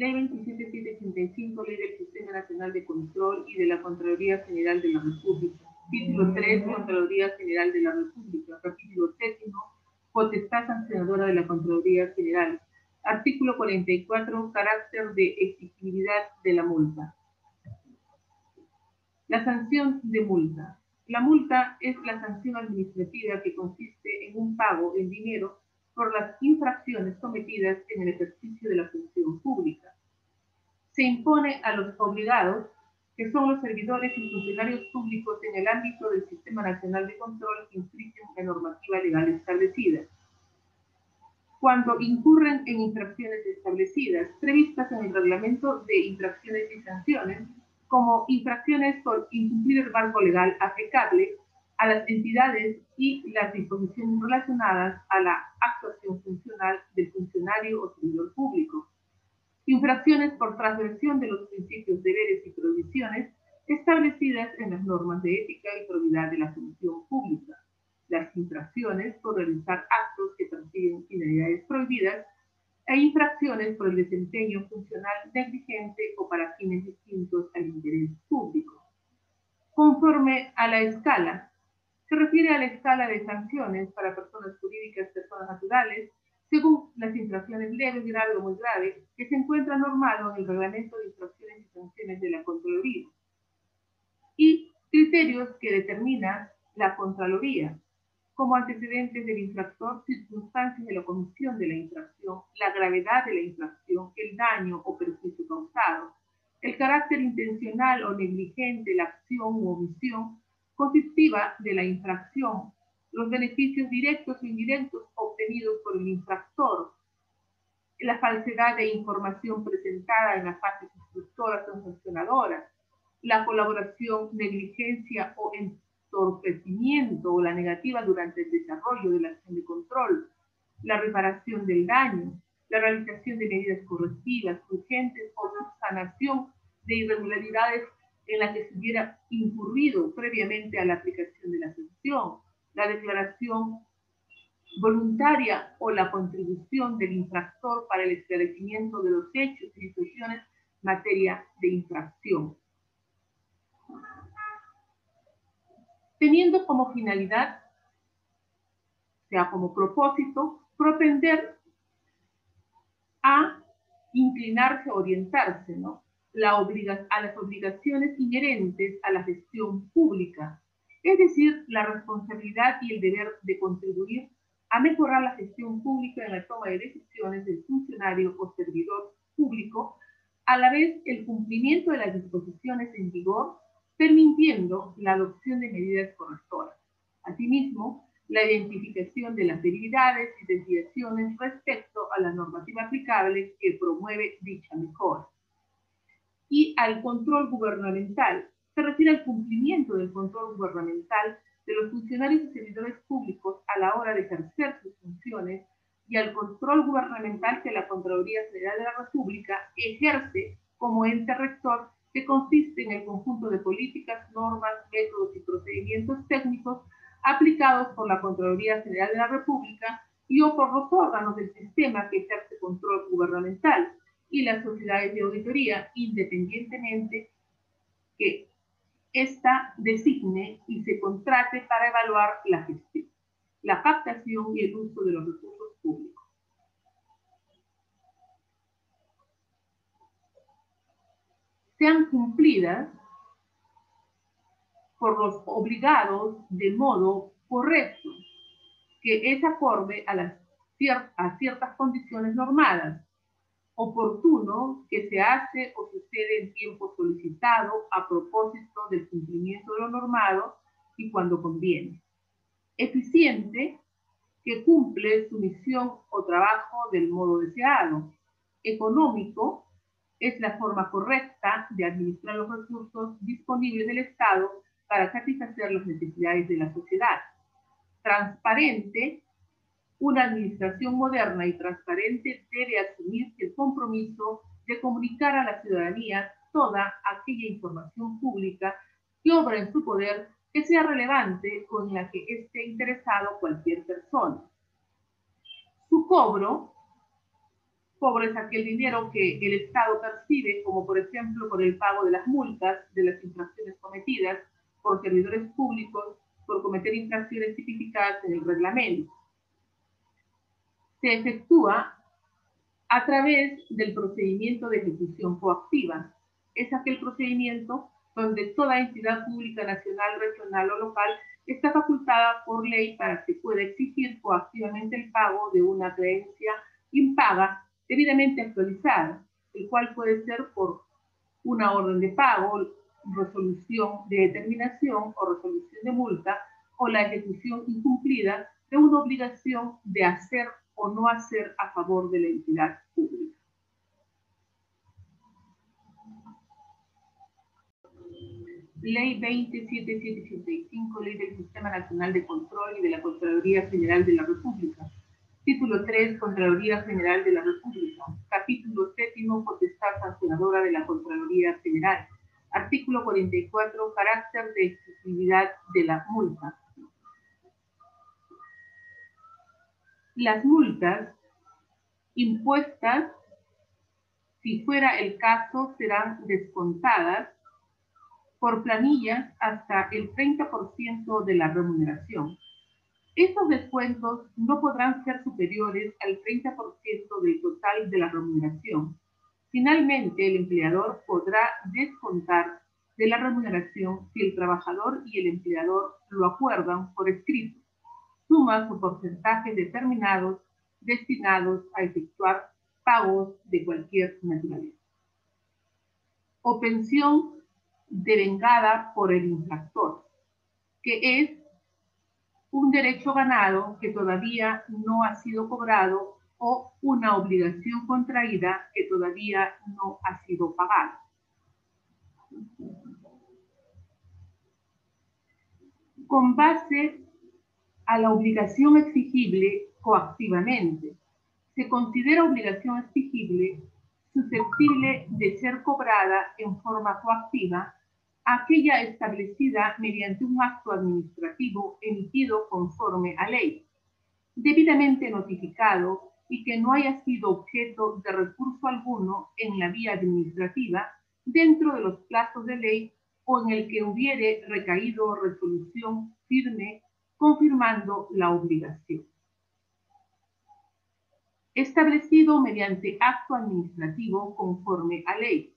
Ley 27785, Ley del Sistema Nacional de Control y de la Contraloría General de la República. Título 3, Contraloría General de la República. Capítulo 7, Potestad sancionadora de la Contraloría General. Artículo 44, carácter de exigibilidad de la multa. La sanción de multa. La multa es la sanción administrativa que consiste en un pago en dinero por las infracciones cometidas en el ejercicio de la función pública. Se impone a los obligados, que son los servidores y funcionarios públicos en el ámbito del Sistema Nacional de Control infringen la normativa legal establecida cuando incurren en infracciones establecidas, previstas en el reglamento de infracciones y sanciones, como infracciones por incumplir el marco legal aplicable a las entidades y las disposiciones relacionadas a la actuación funcional del funcionario o servidor público. Infracciones por transgresión de los principios, deberes y prohibiciones establecidas en las normas de ética y probidad de la función pública las infracciones por realizar actos que persiguen finalidades prohibidas e infracciones por el desempeño funcional negligente o para fines distintos al interés público. Conforme a la escala, se refiere a la escala de sanciones para personas jurídicas, personas naturales, según las infracciones leves, graves o muy graves, que se encuentra normado en el reglamento de infracciones y sanciones de la Contraloría. Y criterios que determina la Contraloría, como antecedentes del infractor, circunstancias de la comisión de la infracción, la gravedad de la infracción, el daño o perjuicio causado, el carácter intencional o negligente, la acción u omisión constitutiva de la infracción, los beneficios directos o indirectos obtenidos por el infractor, la falsedad de información presentada en las fases instructoras o sancionadoras, la colaboración, negligencia o entorpecimiento o la negativa durante el desarrollo de la acción de control, la reparación del daño, la realización de medidas correctivas urgentes o sanación de irregularidades en las que se hubiera incurrido previamente a la aplicación de la sanción, la declaración voluntaria o la contribución del infractor para el esclarecimiento de los hechos y situaciones materia de infracción. teniendo como finalidad, sea, como propósito, propender a inclinarse, orientarse, ¿no? La obliga a las obligaciones inherentes a la gestión pública, es decir, la responsabilidad y el deber de contribuir a mejorar la gestión pública en la toma de decisiones del funcionario o servidor público, a la vez el cumplimiento de las disposiciones en vigor permitiendo la adopción de medidas correctoras. Asimismo, la identificación de las debilidades y desviaciones respecto a la normativa aplicable que promueve dicha mejora. Y al control gubernamental, se refiere al cumplimiento del control gubernamental de los funcionarios y servidores públicos a la hora de ejercer sus funciones y al control gubernamental que la Contraloría Federal de la República ejerce como ente rector que consiste en el conjunto de políticas, normas, métodos y procedimientos técnicos aplicados por la Contraloría General de la República y o por los órganos del sistema que ejerce control gubernamental y las sociedades de auditoría, independientemente que ésta designe y se contrate para evaluar la gestión, la captación y el uso de los recursos públicos. sean cumplidas por los obligados de modo correcto, que es acorde a, las, a ciertas condiciones normadas, oportuno que se hace o sucede en tiempo solicitado a propósito del cumplimiento de lo normado y cuando conviene. Eficiente que cumple su misión o trabajo del modo deseado. Económico es la forma correcta de administrar los recursos disponibles del Estado para satisfacer las necesidades de la sociedad. Transparente, una administración moderna y transparente debe asumir el compromiso de comunicar a la ciudadanía toda aquella información pública que obra en su poder que sea relevante con la que esté interesado cualquier persona. Su cobro Pobre es aquel dinero que el Estado percibe, como por ejemplo por el pago de las multas de las infracciones cometidas por servidores públicos por cometer infracciones tipificadas en el reglamento. Se efectúa a través del procedimiento de ejecución coactiva. Es aquel procedimiento donde toda entidad pública nacional, regional o local está facultada por ley para que pueda exigir coactivamente el pago de una creencia impaga debidamente actualizada, el cual puede ser por una orden de pago, resolución de determinación o resolución de multa o la ejecución incumplida de una obligación de hacer o no hacer a favor de la entidad pública. Ley 27785, Ley del Sistema Nacional de Control y de la Contraloría General de la República. Título 3, Contraloría General de la República. Capítulo 7, Potestad Sancionadora de la Contraloría General. Artículo 44, Carácter de exclusividad de la multa. Las multas impuestas, si fuera el caso, serán descontadas por planillas hasta el 30% de la remuneración. Estos descuentos no podrán ser superiores al 30% del total de la remuneración. Finalmente, el empleador podrá descontar de la remuneración si el trabajador y el empleador lo acuerdan por escrito, sumas o porcentajes determinados destinados a efectuar pagos de cualquier naturaleza. O pensión devengada por el infractor, que es un derecho ganado que todavía no ha sido cobrado o una obligación contraída que todavía no ha sido pagada. Con base a la obligación exigible coactivamente, se considera obligación exigible susceptible de ser cobrada en forma coactiva aquella establecida mediante un acto administrativo emitido conforme a ley, debidamente notificado y que no haya sido objeto de recurso alguno en la vía administrativa dentro de los plazos de ley o en el que hubiere recaído resolución firme confirmando la obligación. Establecido mediante acto administrativo conforme a ley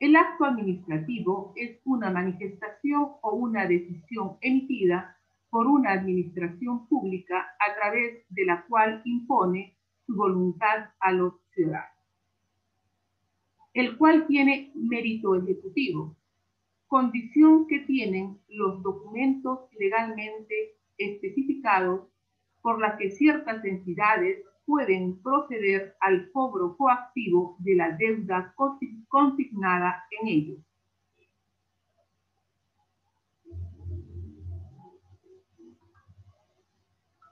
el acto administrativo es una manifestación o una decisión emitida por una administración pública a través de la cual impone su voluntad a los ciudadanos, el cual tiene mérito ejecutivo, condición que tienen los documentos legalmente especificados por la que ciertas entidades pueden proceder al cobro coactivo de la deuda consignada en ellos.